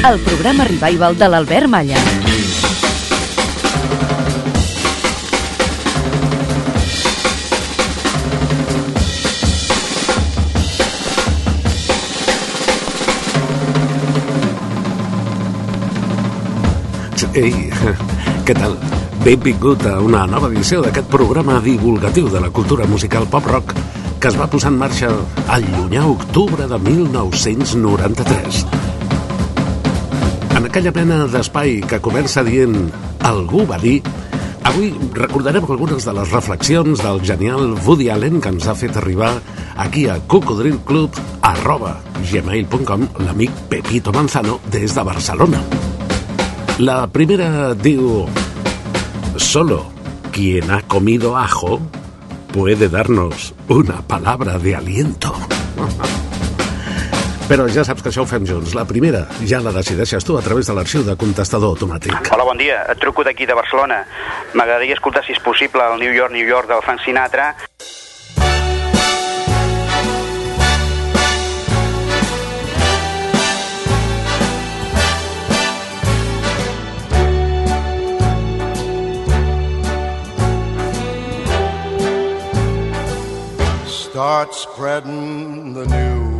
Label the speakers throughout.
Speaker 1: El programa revival de l'Albert Malla.
Speaker 2: Ei, què tal? Benvingut a una nova edició d'aquest programa divulgatiu de la cultura musical pop-rock que es va posar en marxa al llunyà octubre de 1993. Aquella mena d'espai que comença dient algú va dir, avui recordarem algunes de les reflexions del genial Woody Allen que ens ha fet arribar aquí a cocodrilclub arroba gmail.com l'amic Pepito Manzano des de Barcelona. La primera diu, solo quien ha comido ajo puede darnos una palabra de aliento. Però ja saps que això ho fem junts. La primera ja la decideixes tu a través de l'arxiu de contestador automàtic.
Speaker 3: Hola, bon dia. Et truco d'aquí de Barcelona. M'agradaria escoltar, si és possible, el New York, New York del Frank Sinatra.
Speaker 4: Start spreading the news.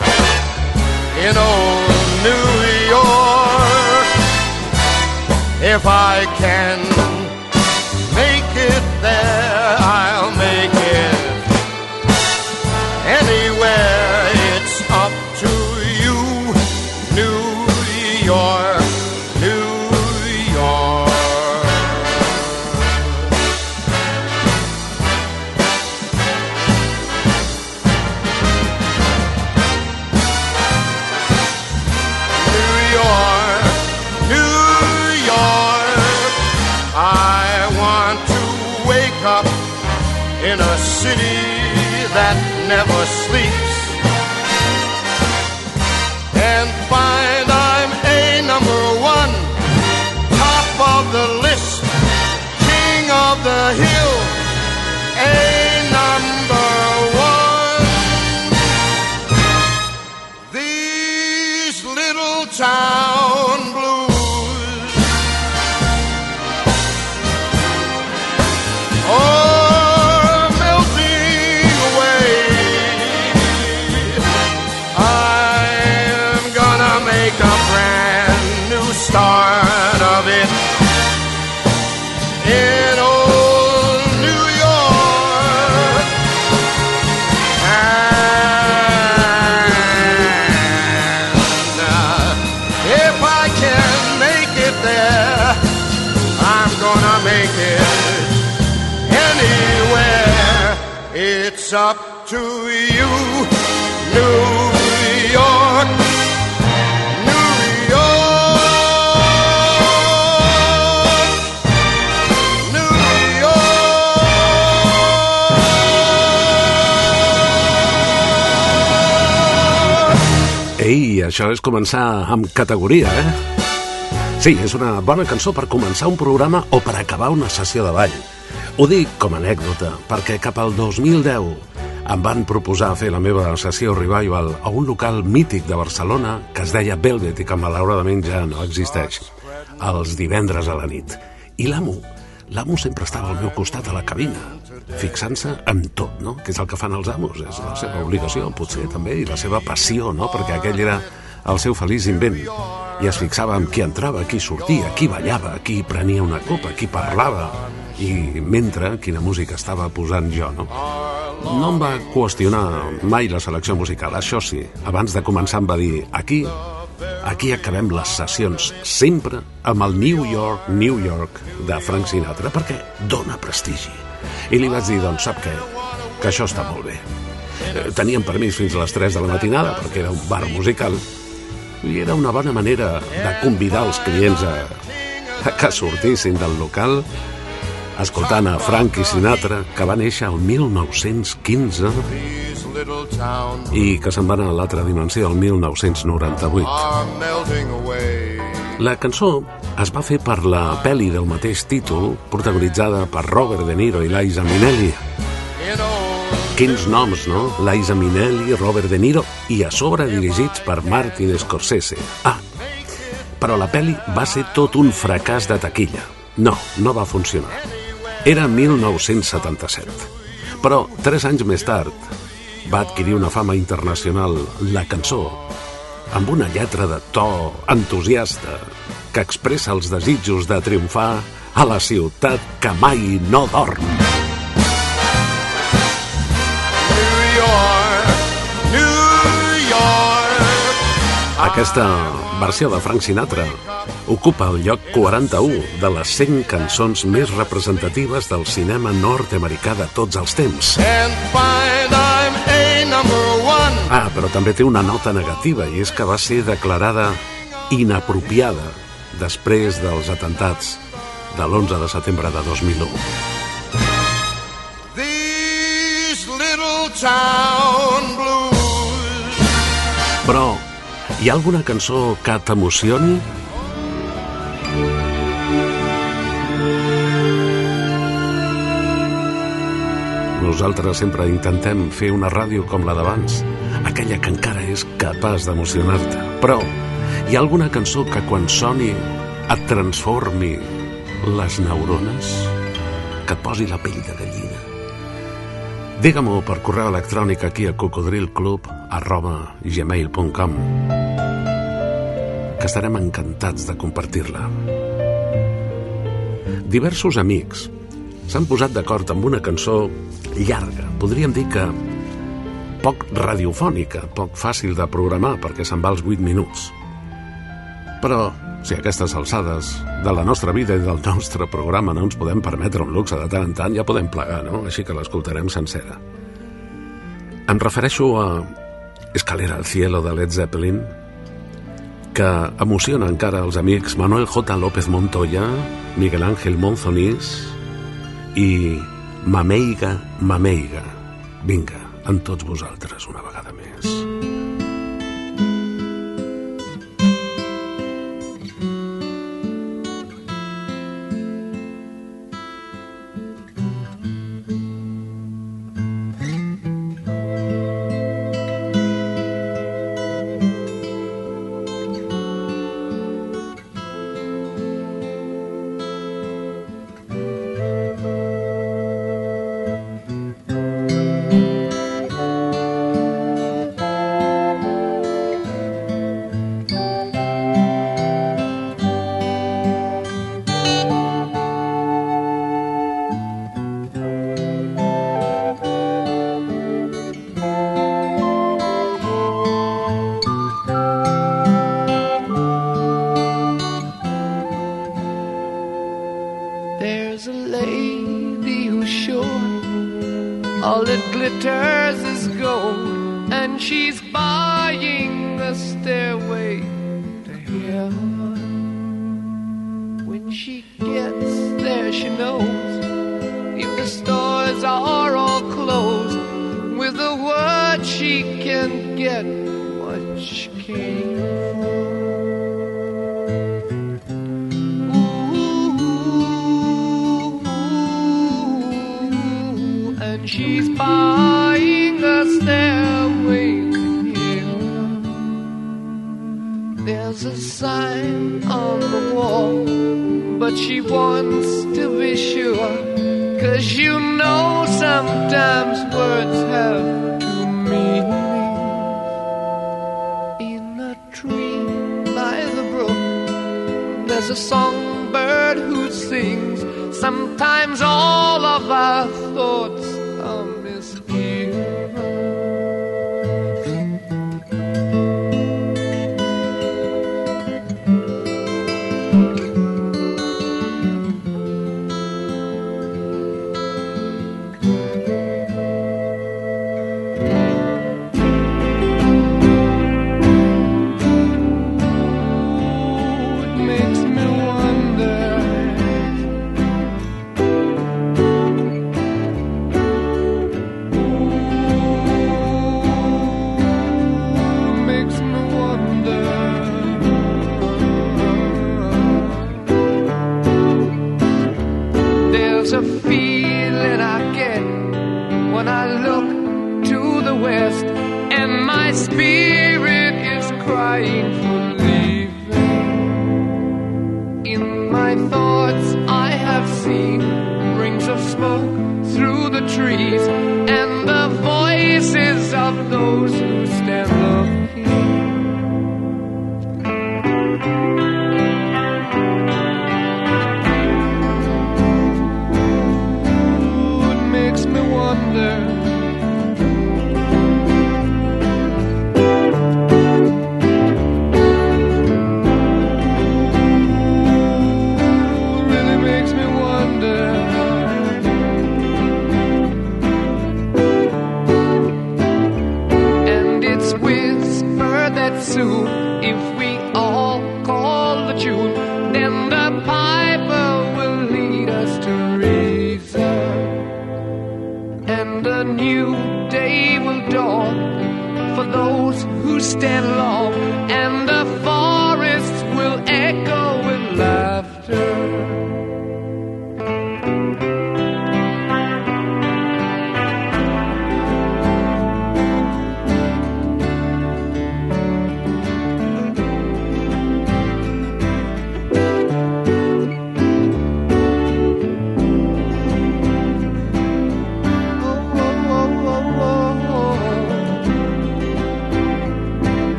Speaker 4: in old New York. If I can
Speaker 2: és començar amb categoria, eh? Sí, és una bona cançó per començar un programa o per acabar una sessió de ball. Ho dic com a anècdota, perquè cap al 2010 em van proposar fer la meva sessió revival a un local mític de Barcelona que es deia Velvet i que malauradament ja no existeix, els divendres a la nit. I l'amo, l'amo sempre estava al meu costat a la cabina, fixant-se en tot, no? Que és el que fan els amos, és la seva obligació, potser també, i la seva passió, no? Perquè aquell era el seu feliç invent. I es fixava en qui entrava, qui sortia, qui ballava, qui prenia una copa, qui parlava, i mentre quina música estava posant jo, no? No em va qüestionar mai la selecció musical, això sí. Abans de començar em va dir, aquí Aquí acabem les sessions sempre amb el New York, New York de Frank Sinatra perquè dona prestigi. I li vaig dir, doncs, sap què? Que això està molt bé. Eh, teníem permís fins a les 3 de la matinada perquè era un bar musical i era una bona manera de convidar els clients a, a que sortissin del local escoltant a Frank Sinatra que va néixer el 1915 i que se'n va anar a l'altra dimensió el 1998. La cançó es va fer per la pel·li del mateix títol, protagonitzada per Robert De Niro i Liza Minnelli. Quins noms, no? Liza Minnelli, Robert De Niro i a sobre dirigits per Martin Scorsese. Ah, però la pel·li va ser tot un fracàs de taquilla. No, no va funcionar. Era 1977. Però, tres anys més tard, va adquirir una fama internacional la cançó amb una lletra de to entusiasta que expressa els desitjos de triomfar a la ciutat que mai no dorm. Aquesta versió de Frank Sinatra ocupa el lloc 41 de les 100 cançons més representatives del cinema nord-americà de tots els temps. Ah, però també té una nota negativa i és que va ser declarada inapropiada després dels atentats de l'11 de setembre de 2001.
Speaker 4: These little town
Speaker 2: hi ha alguna cançó que t'emocioni? Nosaltres sempre intentem fer una ràdio com la d'abans, aquella que encara és capaç d'emocionar-te. Però hi ha alguna cançó que quan soni et transformi les neurones? Que et posi la pell de gallina? Digue-m'ho per correu electrònic aquí a cocodrilclub arroba gmail.com que estarem encantats de compartir-la. Diversos amics s'han posat d'acord amb una cançó llarga, podríem dir que poc radiofònica, poc fàcil de programar perquè se'n va als 8 minuts. Però, si a aquestes alçades de la nostra vida i del nostre programa no ens podem permetre un luxe de tant en tant, ja podem plegar, no? Així que l'escoltarem sencera. Em refereixo a Escalera al cielo de Led Zeppelin, que emociona encara els amics Manuel J. López Montoya, Miguel Ángel Monzonís i Mameiga, Mameiga. Vinga, amb tots vosaltres una vegada més.
Speaker 5: There's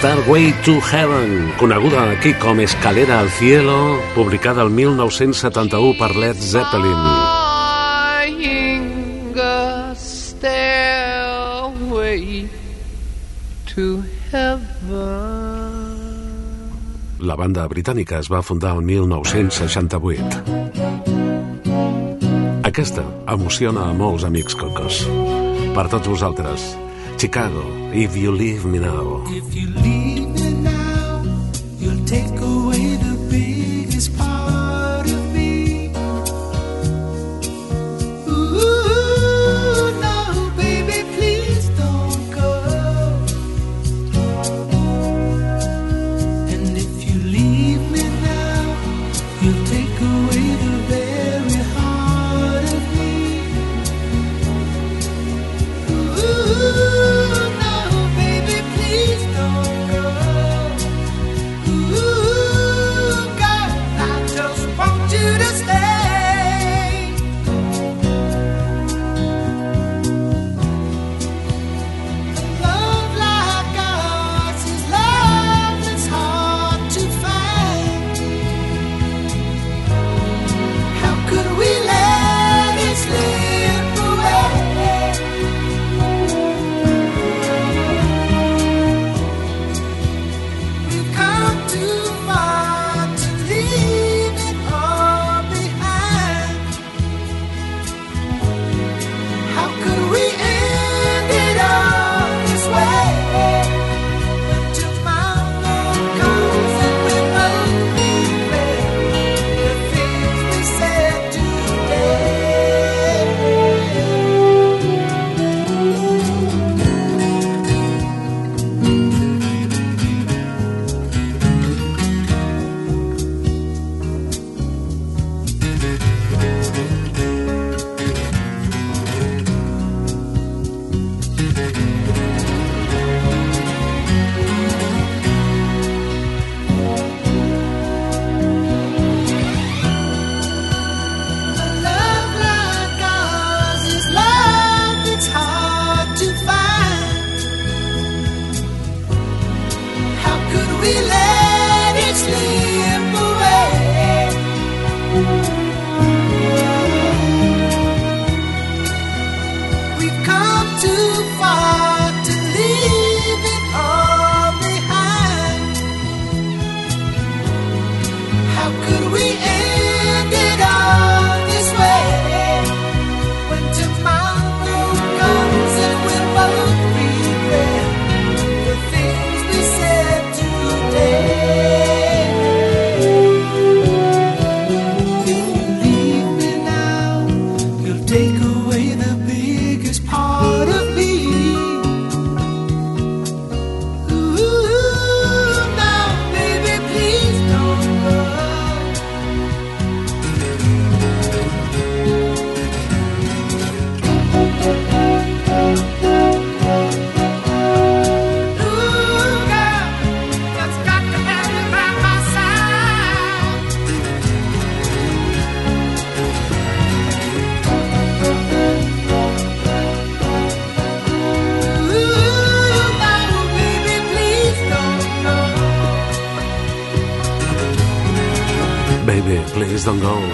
Speaker 2: Starway to Heaven, coneguda aquí com Escalera al Cielo, publicada el 1971 per Led Zeppelin. La banda britànica es va fundar el 1968. Aquesta emociona a molts amics cocos. Per tots vosaltres, Chicago, If You Leave Me Now.
Speaker 6: If you leave me now, you'll take away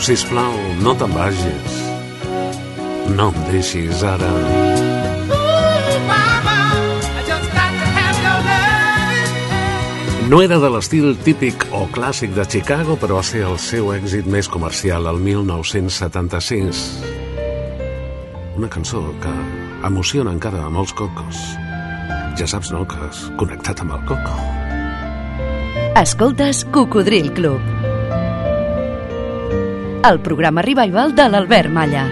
Speaker 6: go.
Speaker 2: Sisplau, no te'n vagis. No em deixis ara. No era de l'estil típic o clàssic de Chicago, però va ser el seu èxit més comercial el 1976. Una cançó que emociona encara a molts cocos. Ja saps, no?, que has connectat amb el coco.
Speaker 1: Escoltes Cocodril Club. El programa revival de l'Albert Malla.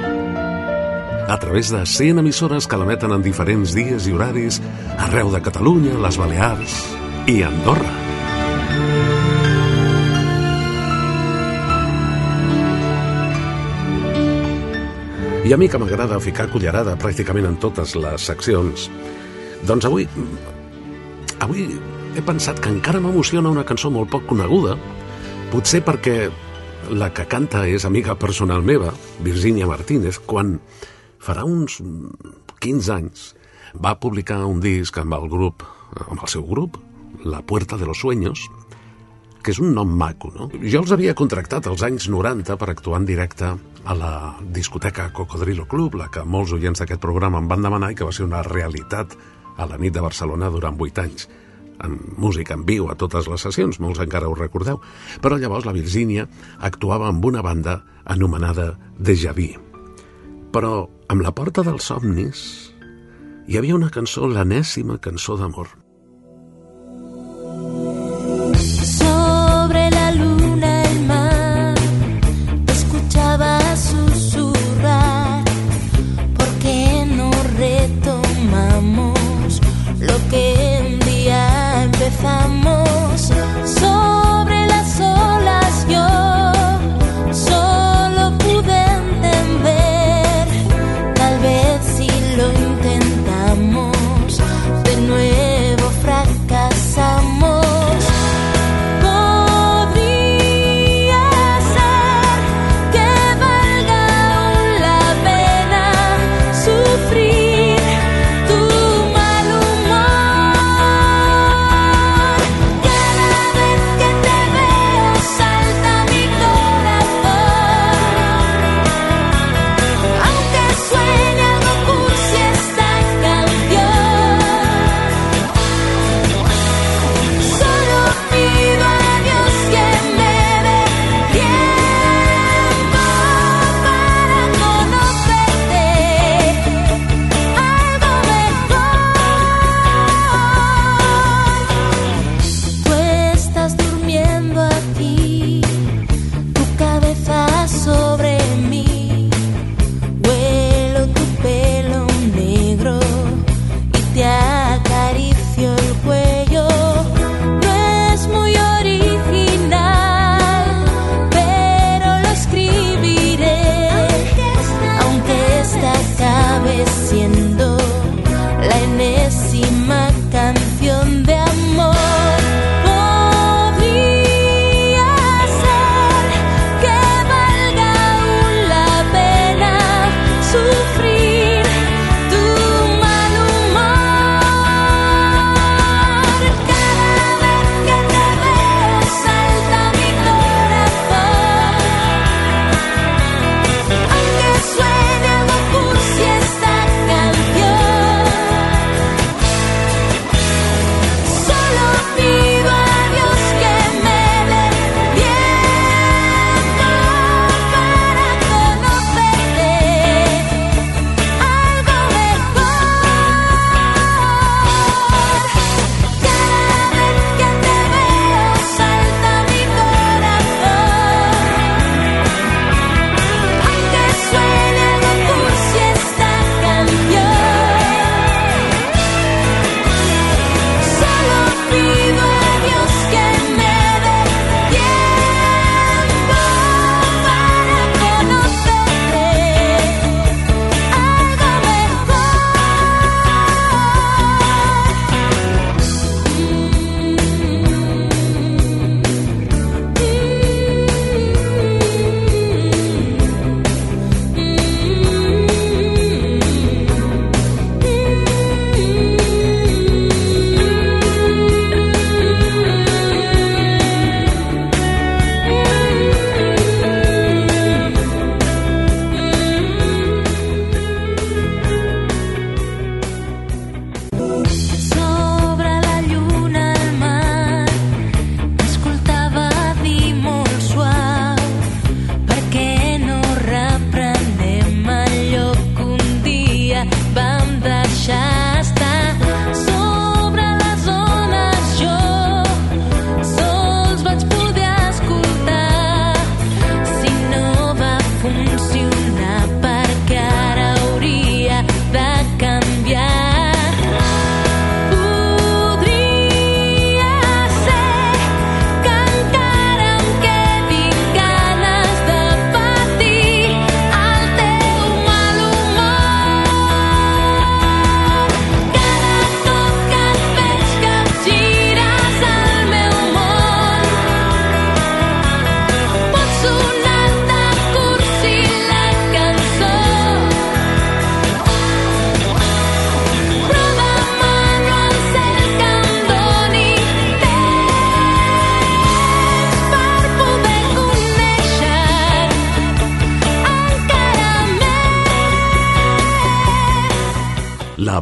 Speaker 2: A través de 100 emissores que l'emeten en diferents dies i horaris arreu de Catalunya, les Balears i Andorra. I a mi que m'agrada ficar cullerada pràcticament en totes les seccions, doncs avui... Avui he pensat que encara m'emociona una cançó molt poc coneguda, potser perquè la que canta és amiga personal meva, Virginia Martínez, quan farà uns 15 anys va publicar un disc amb el grup, amb el seu grup, La Puerta de los Sueños, que és un nom maco, no? Jo els havia contractat als anys 90 per actuar en directe a la discoteca Cocodrilo Club, la que molts oients d'aquest programa em van demanar i que va ser una realitat a la nit de Barcelona durant 8 anys amb música en viu a totes les sessions, molts encara ho recordeu. Però llavors la Virgínia actuava amb una banda anomenada Deja Vu. Però amb la porta dels somnis hi havia una cançó, l'enèsima cançó d'amor.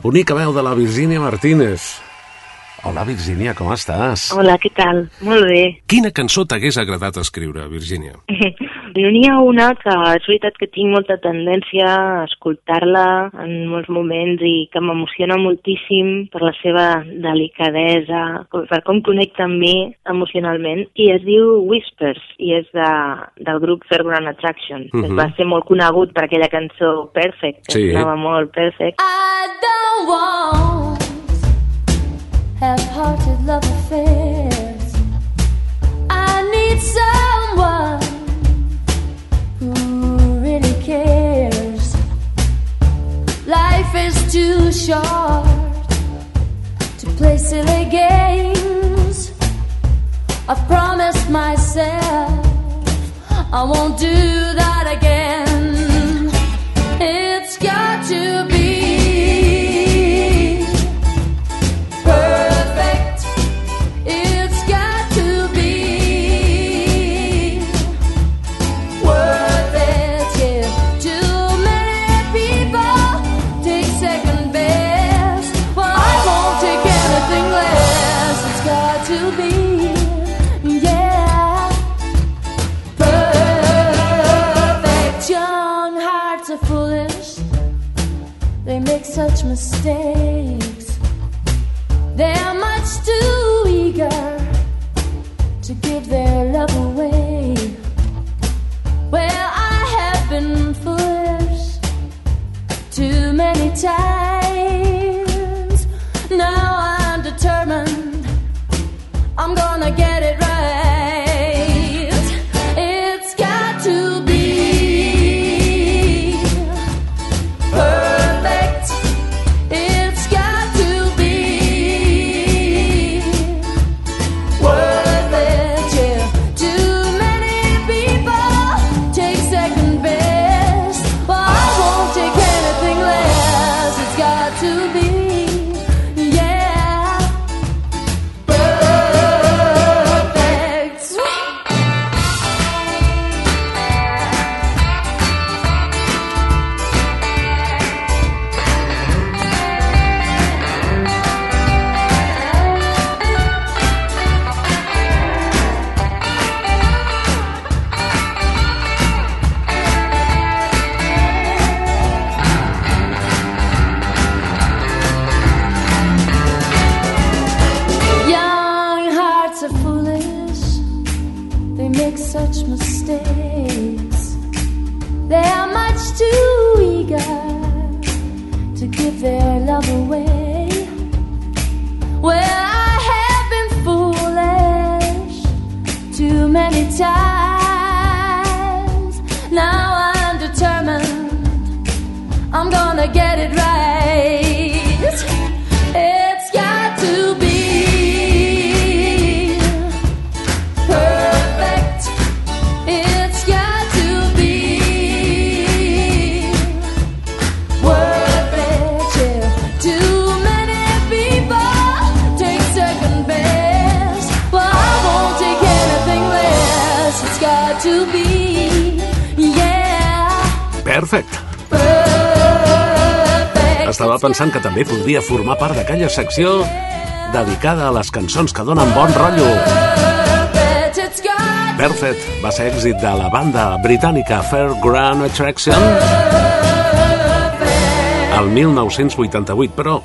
Speaker 2: Bonica veu de la Virgínia Martínez. Hola, Virgínia, com estàs?
Speaker 7: Hola, què tal? Molt bé.
Speaker 8: Quina cançó t'hagués agradat escriure, Virgínia?
Speaker 7: N'hi ha una que és veritat que tinc molta tendència a escoltar-la en molts moments i que m'emociona moltíssim per la seva delicadesa, com- per com connecta amb mi emocionalment, i es diu Whispers, i és de, del grup Fairground Attraction. Uh
Speaker 8: Mhm.
Speaker 7: Va ser molt conegut per aquella cançó Perfect, que
Speaker 8: Sí.
Speaker 7: sonava molt Perfect.
Speaker 9: I don't want half-hearted love affairs. I need someone cares. Life is too short to play silly games. I've promised myself I won't do that again. It's got to be such mistakes. They're much too eager to give their love away. Well, I have been foolish too many times.
Speaker 2: Estava pensant que també podria formar part d'aquella secció dedicada a les cançons que donen bon rotllo.
Speaker 9: Perfect.
Speaker 2: Va ser èxit de la banda britànica Fairground Attraction el 1988, però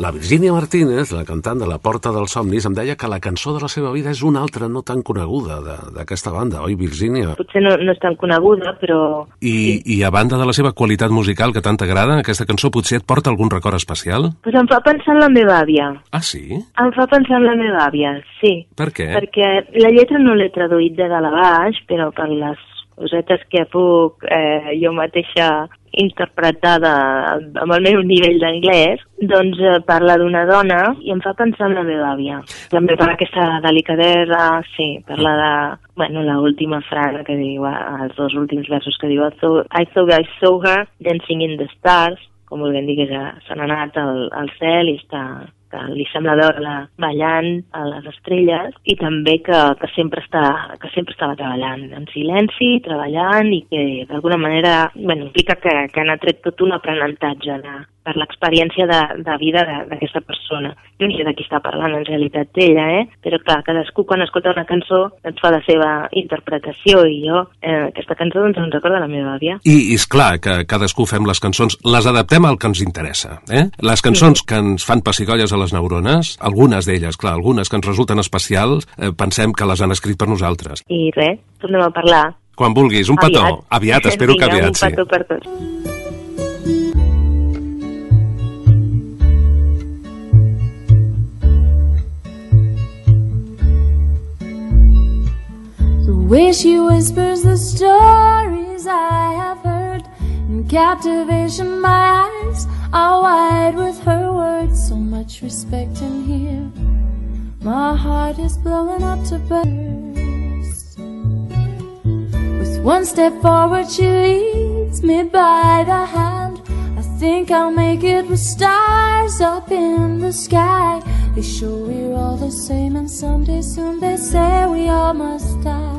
Speaker 2: la Virginia Martínez, la cantant de La Porta dels Somnis, em deia que la cançó de la seva vida és una altra no tan coneguda de- d'aquesta banda, oi, Virginia?
Speaker 7: Potser no, no és tan coneguda, però
Speaker 8: I, I a banda de la seva qualitat musical que tant t'agrada, aquesta cançó potser et porta algun record especial?
Speaker 7: pues em fa pensar en la meva àvia.
Speaker 8: Ah, sí?
Speaker 7: Em fa pensar en la meva àvia, sí.
Speaker 8: Per què?
Speaker 7: Perquè la lletra no l'he traduït de dalt a baix, però per les cosetes que puc eh, jo mateixa interpretar de, amb el meu nivell d'anglès, doncs eh, parla d'una dona i em fa pensar en la meva àvia. També per aquesta delicadesa, sí, parla de, bueno, la última frase que diu, eh, els dos últims versos que diu I thought I, saw her dancing in the stars, com volguem dir que ja n'ha anat al, al cel i està que li sembla veure-la ballant a les estrelles i també que, que, sempre està, que sempre estava treballant en silenci, treballant i que d'alguna manera bueno, implica que, que n'ha tret tot un aprenentatge de, per l'experiència de, de vida d'aquesta persona. Jo no sé de qui està parlant en realitat ella, eh? però clar, cadascú quan escolta una cançó doncs fa la seva interpretació i jo eh, aquesta cançó doncs em recorda la meva àvia.
Speaker 8: I, és clar que cadascú fem les cançons, les adaptem al que ens interessa. Eh? Les cançons que ens fan pessigolles a les neurones, algunes d'elles, clar, algunes que ens resulten especials, eh, pensem que les han escrit per nosaltres.
Speaker 7: I res, tornem a parlar.
Speaker 8: Quan vulguis, un petó. Aviat, espero que
Speaker 7: Vinga,
Speaker 8: aviat,
Speaker 7: un
Speaker 8: sí.
Speaker 7: petó per tots.
Speaker 9: The way she whispers the stories I have heard. In captivation, my eyes are wide with her words. So much respect in here. My heart is blowing up to burst. With one step forward, she leads me by the hand. Think I'll make it with stars up in the sky. They show we're all the same, and someday soon they say we all must die.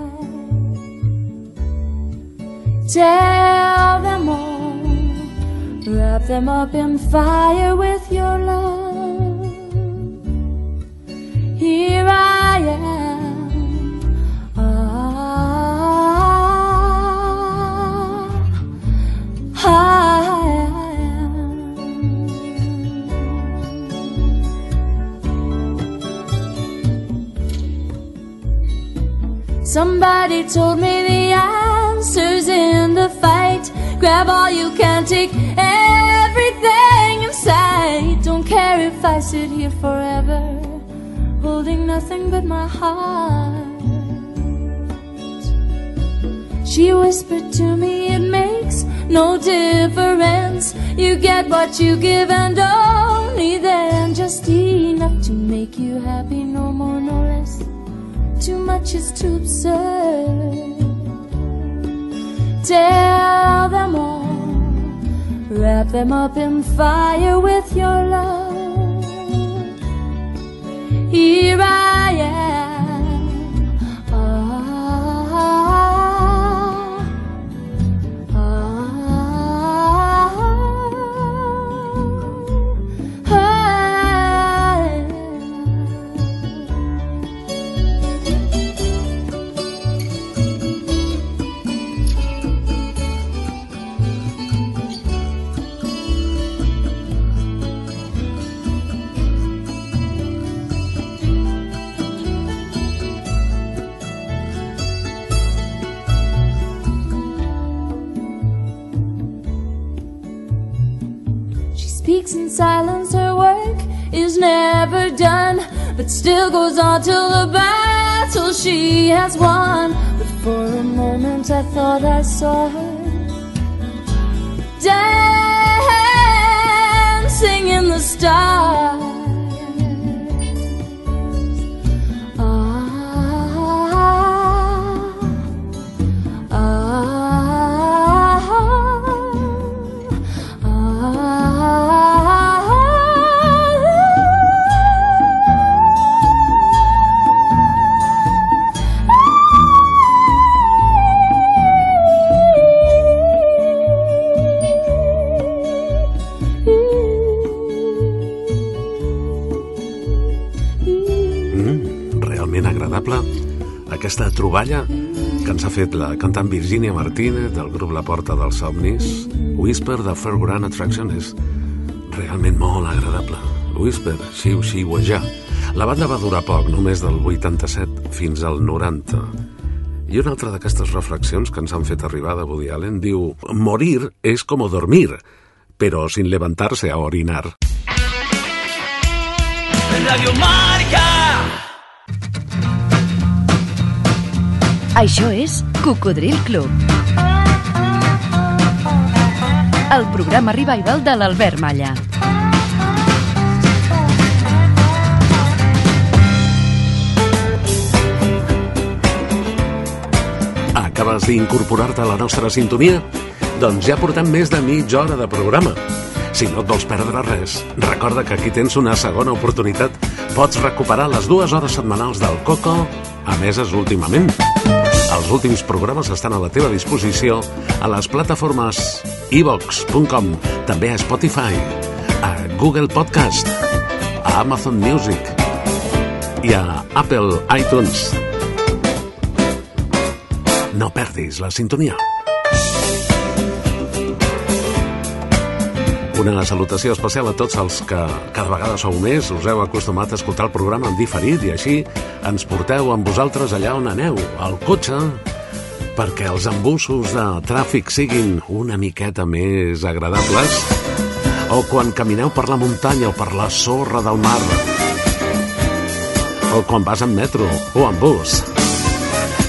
Speaker 9: Tell them all, wrap them up in fire with your love. Here I am. Ah, I Somebody told me the answer's in the fight. Grab all you can, take everything in sight. Don't care if I sit here forever, holding nothing but my heart. She whispered to me, it makes no difference. You get what you give, and only then, just enough to make you happy, no more, no less. Too much is too absurd. Tell them all, wrap them up in fire with your love. Here I am. Still goes on till the battle she has won. But for a moment I thought I saw her dancing in the stars.
Speaker 2: Aquesta troballa que ens ha fet la cantant Virginia Martínez del grup La Porta dels Somnis. Whisper de Fairground Attraction és realment molt agradable. Whisper, xiu, xiuejar. La banda va durar poc, només del 87 fins al 90. I una altra d'aquestes reflexions que ens han fet arribar de Woody Allen diu «Morir és com dormir, però sin levantarse a orinar».
Speaker 6: Radio Marca.
Speaker 1: Això és Cocodril Club. El programa revival de l'Albert Malla.
Speaker 2: Acabes d'incorporar-te a la nostra sintonia? Doncs ja portem més de mitja hora de programa. Si no et vols perdre res, recorda que aquí tens una segona oportunitat. Pots recuperar les dues hores setmanals del Coco, emeses últimament. Els últims programes estan a la teva disposició a les plataformes ivox.com, també a Spotify. Google Podcast, a Amazon Music i a Apple iTunes. No perdis la sintonia. Una salutació especial a tots els que cada vegada sou més, us heu acostumat a escoltar el programa en diferit i així ens porteu amb vosaltres allà on aneu, al cotxe, perquè els embussos de tràfic siguin una miqueta més agradables o quan camineu per la muntanya o per la sorra del mar o quan vas en metro o en bus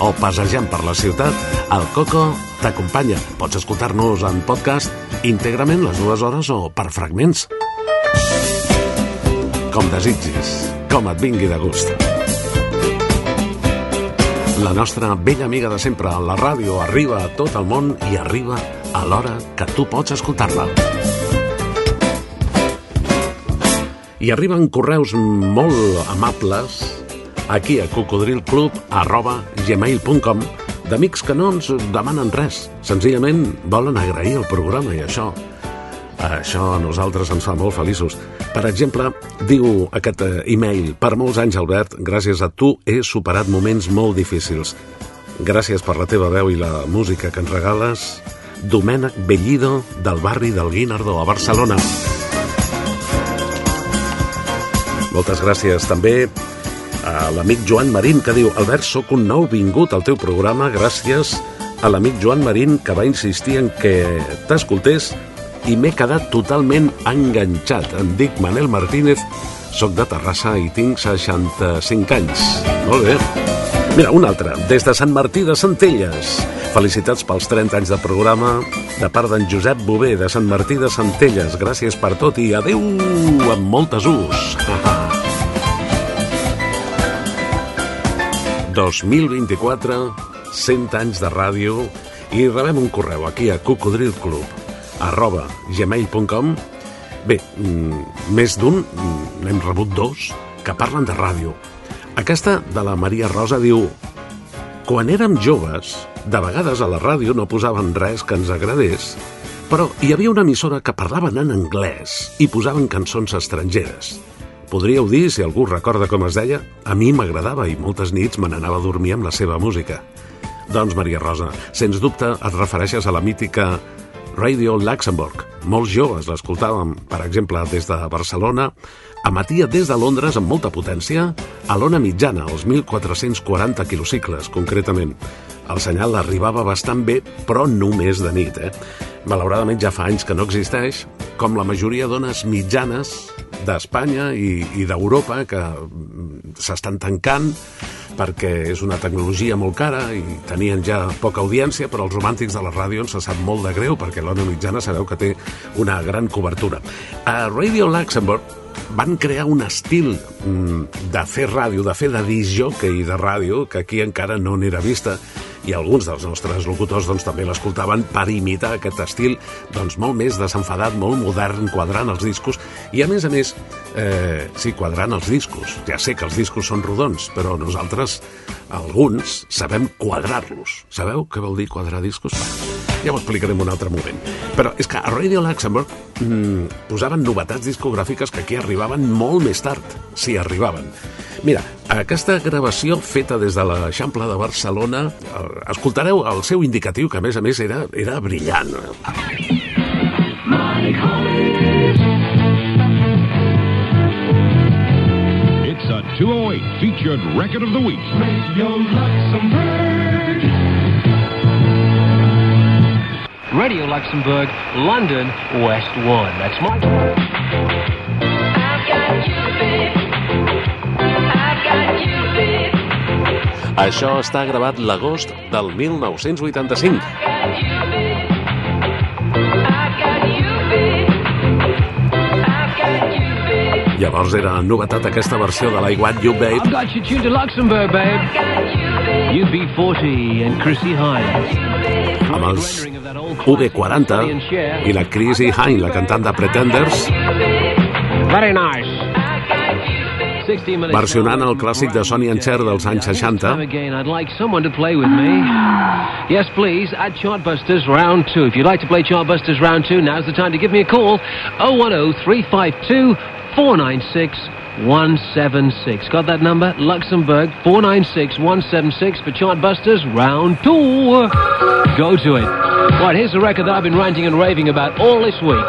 Speaker 2: o passejant per la ciutat, el Coco t'acompanya. Pots escoltar-nos en podcast íntegrament les dues hores o per fragments. Com desitgis, com et vingui de gust. La nostra vella amiga de sempre, la ràdio, arriba a tot el món i arriba a l'hora que tu pots escoltar-la. I arriben correus molt amables aquí a cocodrilclub arroba d'amics que no ens demanen res. Senzillament volen agrair el programa i això això a nosaltres ens fa molt feliços. Per exemple, diu aquest eh, e-mail, per molts anys, Albert, gràcies a tu he superat moments molt difícils. Gràcies per la teva veu i la música que ens regales. Domènec Bellido, del barri del Guinardó, a Barcelona. Moltes gràcies també a l'amic Joan Marín, que diu Albert, sóc un nou vingut al teu programa gràcies a l'amic Joan Marín que va insistir en que t'escoltés i m'he quedat totalment enganxat. Em dic Manel Martínez, sóc de Terrassa i tinc 65 anys. Molt bé. Mira, un altre, des de Sant Martí de Centelles. Felicitats pels 30 anys de programa de part d'en Josep Bové de Sant Martí de Centelles. Gràcies per tot i adeu amb moltes us. 2024, 100 anys de ràdio i rebem un correu aquí a cocodrilclub arroba gmail.com Bé, mm, més d'un, mm, n'hem rebut dos, que parlen de ràdio. Aquesta, de la Maria Rosa, diu Quan érem joves, de vegades a la ràdio no posaven res que ens agradés, però hi havia una emissora que parlaven en anglès i posaven cançons estrangeres. Podríeu dir, si algú recorda com es deia, a mi m'agradava i moltes nits me n'anava a dormir amb la seva música. Doncs, Maria Rosa, sens dubte et refereixes a la mítica Radio Luxembourg. Molts joves l'escoltàvem, per exemple, des de Barcelona, emetia des de Londres amb molta potència a l'ona mitjana, als 1440 quilocicles, concretament. El senyal arribava bastant bé, però només de nit, eh? Malauradament ja fa anys que no existeix, com la majoria d'ones mitjanes d'Espanya i, i d'Europa que mm, s'estan tancant perquè és una tecnologia molt cara i tenien ja poca audiència, però els romàntics de la ràdio ens sap molt de greu perquè l'ona mitjana sabeu que té una gran cobertura. A Radio Luxembourg van crear un estil mm, de fer ràdio, de fer de disjockey de ràdio, que aquí encara no n'era vista, i alguns dels nostres locutors doncs, també l'escoltaven per imitar aquest estil doncs, molt més desenfadat, molt modern, quadrant els discos, i a més a més, eh, sí, quadrant els discos. Ja sé que els discos són rodons, però nosaltres, alguns, sabem quadrar-los. Sabeu què vol dir quadrar discos? Ja ho explicarem un altre moment. Però és que a Radio Luxembourg mm, posaven novetats discogràfiques que aquí arribaven molt més tard, si arribaven. Mira, aquesta gravació feta des de l'Eixample de Barcelona, eh, escoltareu el seu indicatiu, que a més a més era, era brillant.
Speaker 10: It's a 208 featured record of the week.
Speaker 11: Radio Luxembourg, London, West 1. That's my.
Speaker 2: Això està gravat l'agost del 1985. Llavors era novetat aquesta versió de l'I Want You Babe
Speaker 11: I've got you tuned to Luxembourg, babe. UB40 and Chrissy Hines.
Speaker 2: Amb els UB40 i la Chrissy Hine, la cantant de Pretenders,
Speaker 11: Very nice. 16 minutes.
Speaker 2: versionant el clàssic de Sonny and Cher dels anys 60.
Speaker 11: Time again, I'd like someone to play with me. Yes, please, at Chartbusters Round 2. If you'd like to play Chartbusters Round 2, now's the time to give me a call. 010-352 496 176. Got that number? Luxembourg 496 176 for Chartbusters Round 2. Go to it. Right, here's the record that I've been ranting and raving about all this week.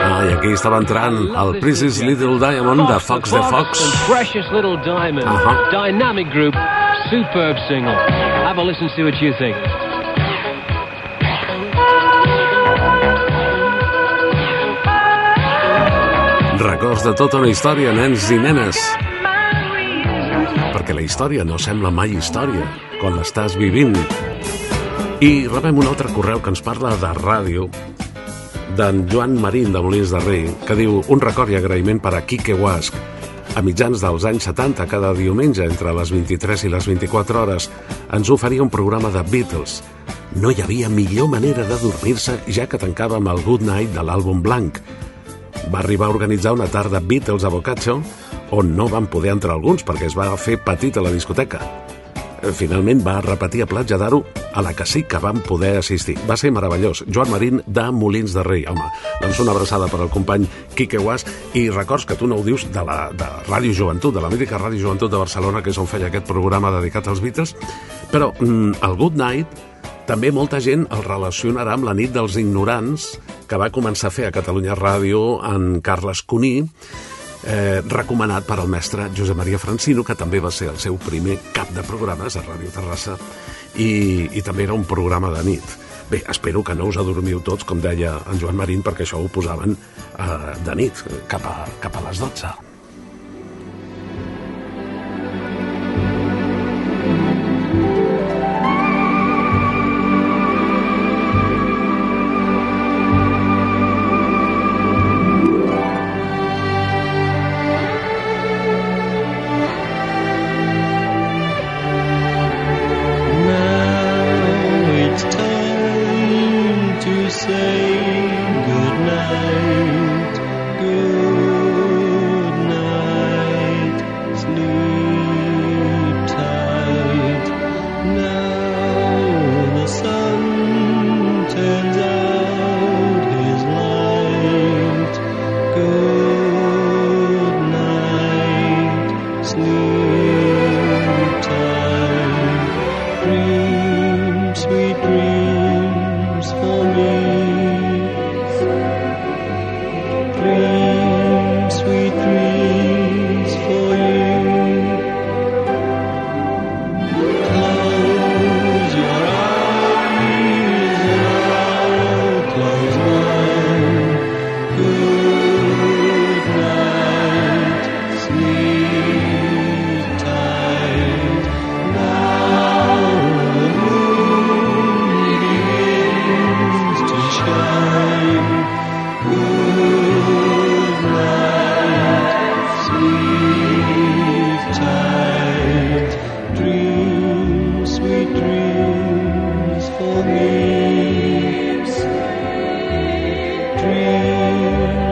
Speaker 2: Ah, i aquí estava entrant el Precious Little Diamond de Fox the Fox.
Speaker 11: and Precious Little Diamond.
Speaker 2: Uh-huh.
Speaker 11: Dynamic group. Superb single. Have a listen, see what you think.
Speaker 2: Records de tota una història, nens i nenes. Perquè la història no sembla mai història quan l'estàs vivint. I rebem un altre correu que ens parla de ràdio d'en Joan Marín de Molins de Rei, que diu un record i agraïment per a Quique Guasc. A mitjans dels anys 70, cada diumenge, entre les 23 i les 24 hores, ens oferia un programa de Beatles. No hi havia millor manera de dormir-se ja que tancàvem el Good Night de l'àlbum blanc. Va arribar a organitzar una tarda Beatles a Boccaccio, on no van poder entrar alguns perquè es va fer petit a la discoteca. Finalment va repetir a Platja d'Aro, a la que sí que vam poder assistir. Va ser meravellós. Joan Marín de Molins de Rei. Home, doncs una abraçada per al company Quique Guas i records que tu no ho dius de la de Ràdio Joventut, de la mítica Ràdio Joventut de Barcelona, que és on feia aquest programa dedicat als Beatles. Però mm, el Good Night també molta gent el relacionarà amb la nit dels ignorants que va començar a fer a Catalunya Ràdio en Carles Cuní, eh, recomanat per al mestre Josep Maria Francino, que també va ser el seu primer cap de programes a Ràdio Terrassa i, i també era un programa de nit. Bé, espero que no us adormiu tots, com deia en Joan Marín, perquè això ho posaven eh, de nit, cap a, cap a les 12.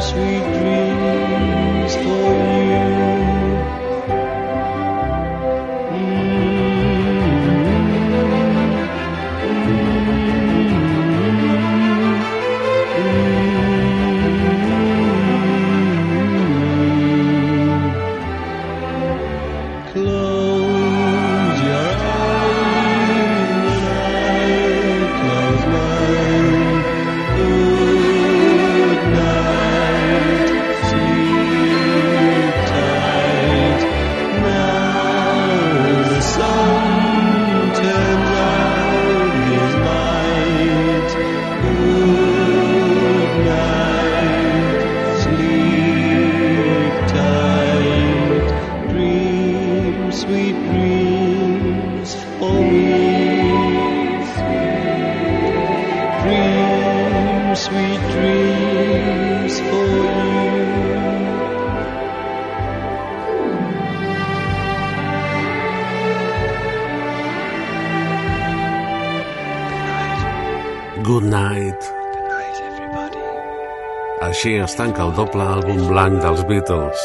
Speaker 12: Sweet dreams
Speaker 2: tanca el doble àlbum blanc dels Beatles.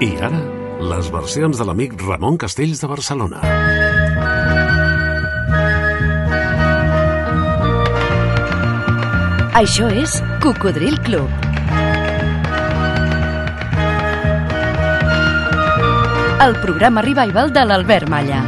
Speaker 2: I ara, les versions de l'amic Ramon Castells de Barcelona.
Speaker 1: Això és Cocodril Club. El programa revival de l'Albert Malla.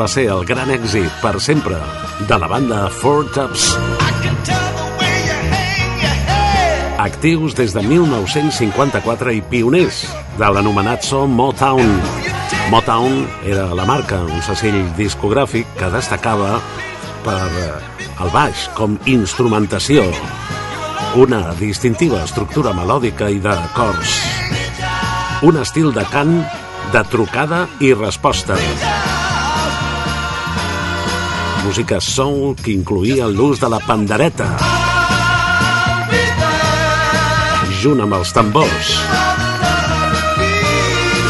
Speaker 2: Va ser el gran èxit per sempre de la banda Four Tops. Actius des de 1954 i pioners de l'anomenat so Motown. Motown era la marca, un segell discogràfic que destacava per eh, el baix com instrumentació, una distintiva estructura melòdica i de cors, un estil de cant de trucada i resposta, música soul que incluïa l'ús de la pandereta, junt amb els tambors.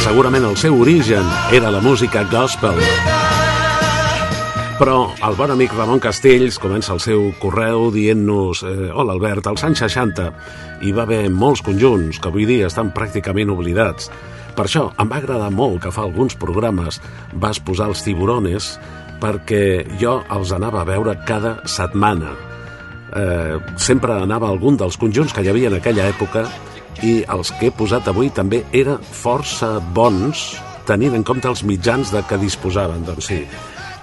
Speaker 2: Segurament el seu origen era la música gospel. Però el bon amic Ramon Castells comença el seu correu dient-nos eh, Hola Albert, als anys 60 hi va haver molts conjunts que avui dia estan pràcticament oblidats. Per això em va agradar molt que fa alguns programes vas posar els tiburones perquè jo els anava a veure cada setmana. Eh, sempre anava a algun dels conjunts que hi havia en aquella època i els que he posat avui també eren força bons tenint en compte els mitjans de què disposaven. Doncs sí,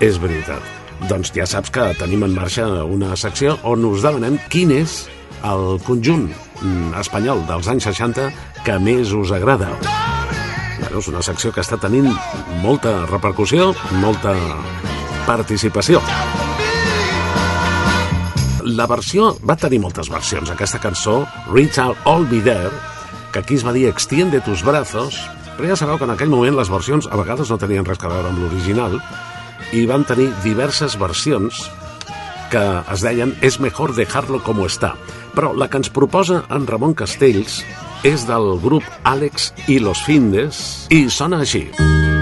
Speaker 2: és veritat. Doncs ja saps que tenim en marxa una secció on us demanem quin és el conjunt mm, espanyol dels anys 60 que més us agrada. Bueno, és una secció que està tenint molta repercussió, molta participació. La versió... Va tenir moltes versions, aquesta cançó, Reach Out All Be There, que aquí es va dir Extiende tus brazos, però ja sabeu que en aquell moment les versions a vegades no tenien res a veure amb l'original i van tenir diverses versions que es deien És mejor dejarlo como está. Però la que ens proposa en Ramon Castells és del grup Àlex i los Findes i sona així.
Speaker 6: Si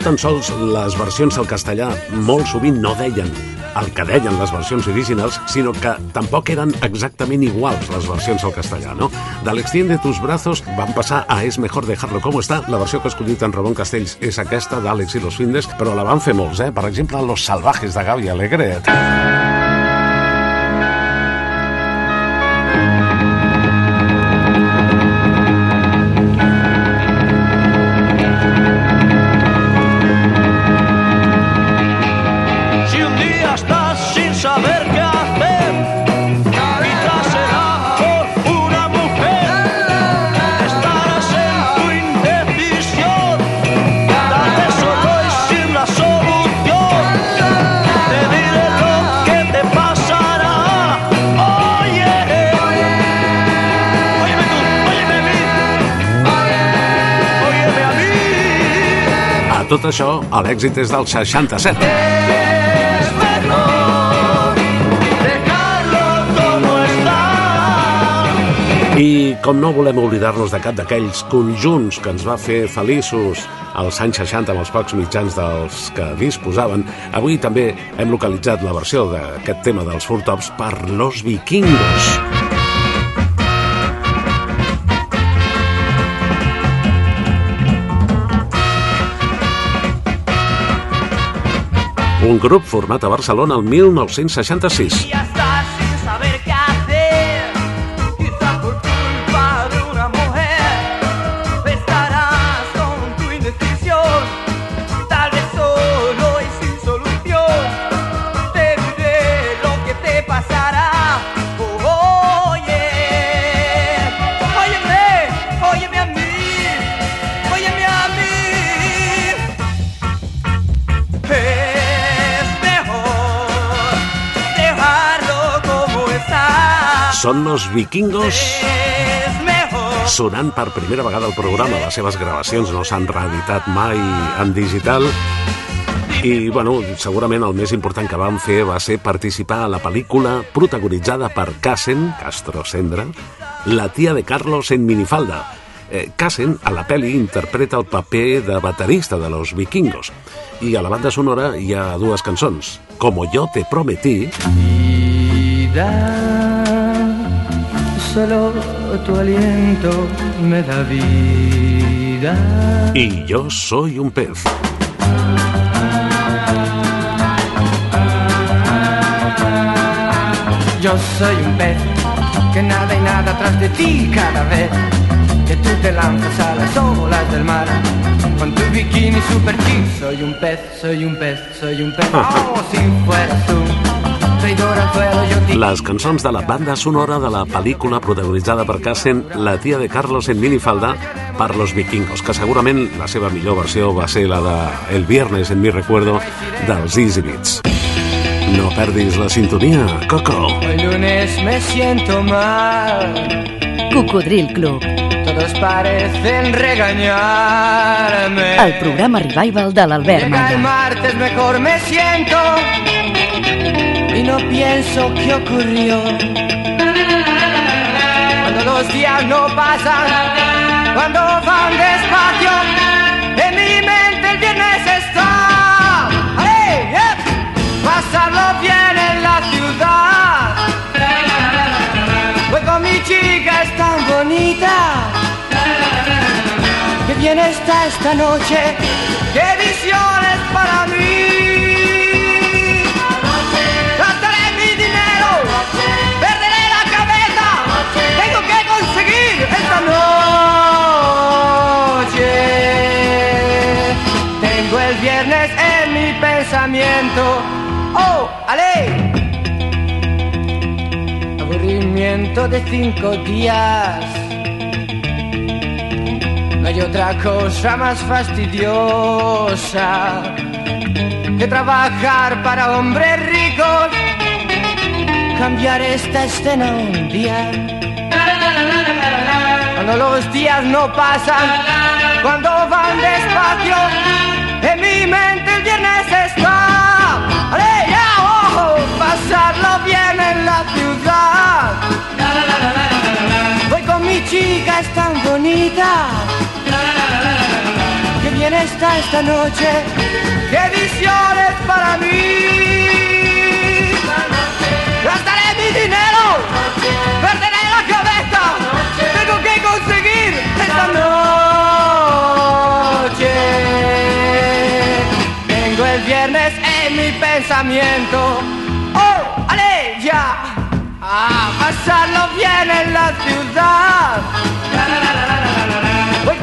Speaker 2: tan sols les versions al castellà molt sovint no deien el que deien les versions originals, sinó que tampoc eren exactament iguals les versions al castellà, no? De l'Extiende tus brazos van passar a Es mejor dejarlo como está. La versió que ha escollit en Ramon Castells és aquesta d'Àlex i los Findes, però la van fer molts, eh? Per exemple, Los salvajes de Gaby Alegret. Tot això, l'èxit és del 67.
Speaker 12: Es mejor dejarlo como está.
Speaker 2: I com no volem oblidar-nos de cap d'aquells conjunts que ens va fer feliços als anys 60 amb els pocs mitjans dels que disposaven, avui també hem localitzat la versió d'aquest tema dels Four Tops per Los Vikingos. Un grup format a Barcelona el 1966. Són los vikingos sonant per primera vegada al programa. Les seves gravacions no s'han reeditat mai en digital. I, bueno, segurament el més important que van fer va ser participar a la pel·lícula protagonitzada per Cassen, Castro Sendra, La tia de Carlos en minifalda. Eh, Cassen, a la pel·li, interpreta el paper de baterista de los vikingos. I a la banda sonora hi ha dues cançons. Como yo te prometí
Speaker 13: vida, solo tu aliento me da vida.
Speaker 2: y Yo soy un pez.
Speaker 13: Yo soy un pez que nada y nada tras de ti cada vez que tú te lanzas a las olas del mar. Con tu bikini super chic, soy un pez, soy un pez, soy un pez. Oh, si fueras tú, te
Speaker 2: Les cançons de la banda sonora de la pel·lícula protagonitzada per Cassen, La tia de Carlos en minifalda, per Los Vikingos, que segurament la seva millor versió va ser la de El viernes en mi recuerdo dels Easy Beats. No perdis la sintonia, Coco.
Speaker 13: Hoy lunes me siento mal,
Speaker 1: Cocodril Club,
Speaker 13: todos parecen regañarme.
Speaker 1: el programa revival de l'Albert
Speaker 13: Llega el
Speaker 1: Malla.
Speaker 13: martes, mejor me siento no pienso qué ocurrió. Cuando los días no pasan, cuando van despacio, en mi mente el viernes está. ¡Ale! ¡Yep! Pasarlo bien en la ciudad. Voy con mi chica, es tan bonita. Qué bien está esta noche, qué visiones ¡Oh, ale! Aburrimiento de cinco días. No hay otra cosa más fastidiosa que trabajar para hombres ricos. Cambiar esta escena un día. Cuando los días no pasan, cuando van despacio, Qué bien fiesta esta noche, qué visiones para mí. Gastaré mi dinero, perderé la cabeza, tengo que conseguir esta noche. Tengo el viernes en mi pensamiento. ¡Oh, ale, ya! A pasarlo bien en la ciudad.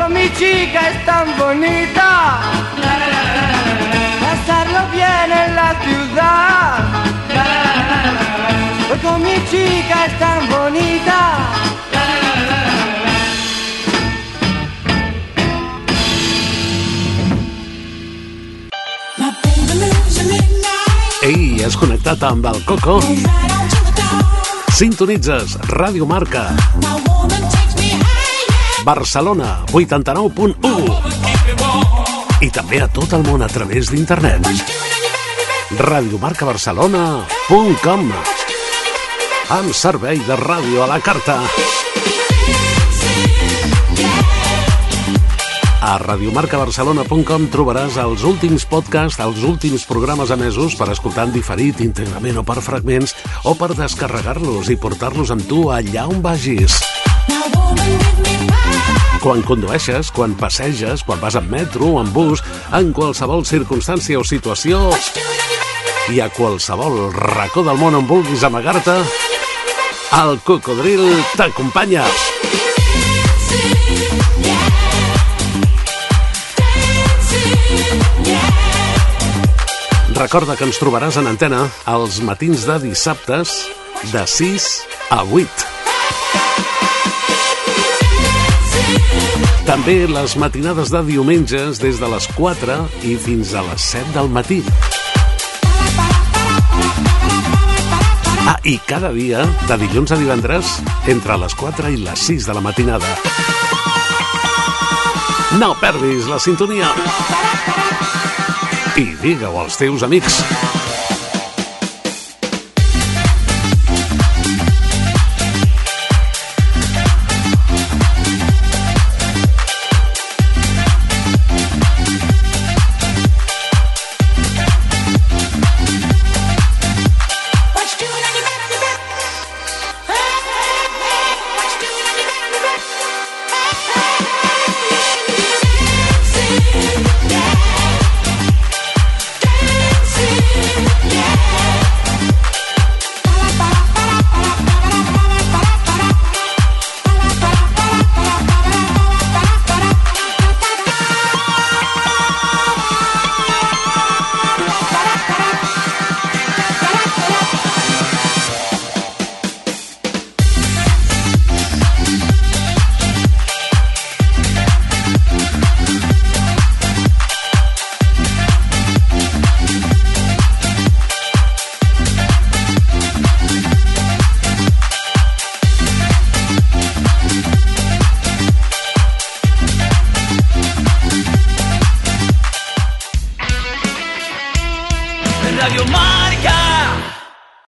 Speaker 13: Mi chica, es tan bonita. Pasarlo bien en la ciudad. Mi chica, es tan bonita.
Speaker 2: Ei, has connectat amb el Coco? Sintonitzes Marca. Barcelona, 89.1. I també a tot el món a través d'internet. radiomarcabarcelona.com Amb servei de ràdio a la carta. A radiomarcabarcelona.com trobaràs els últims podcasts, els últims programes emesos per escoltar en diferit, íntegrament o per fragments, o per descarregar-los i portar-los amb tu allà on vagis. Quan condueixes, quan passeges, quan vas en metro en bus, en qualsevol circumstància o situació i a qualsevol racó del món on vulguis amagar-te, el cocodril t'acompanya. Recorda que ens trobaràs en antena els matins de dissabtes de 6 a 8. També les matinades de diumenges des de les 4 i fins a les 7 del matí. Ah, i cada dia, de dilluns a divendres, entre les 4 i les 6 de la matinada. No perdis la sintonia. I digue-ho als teus amics.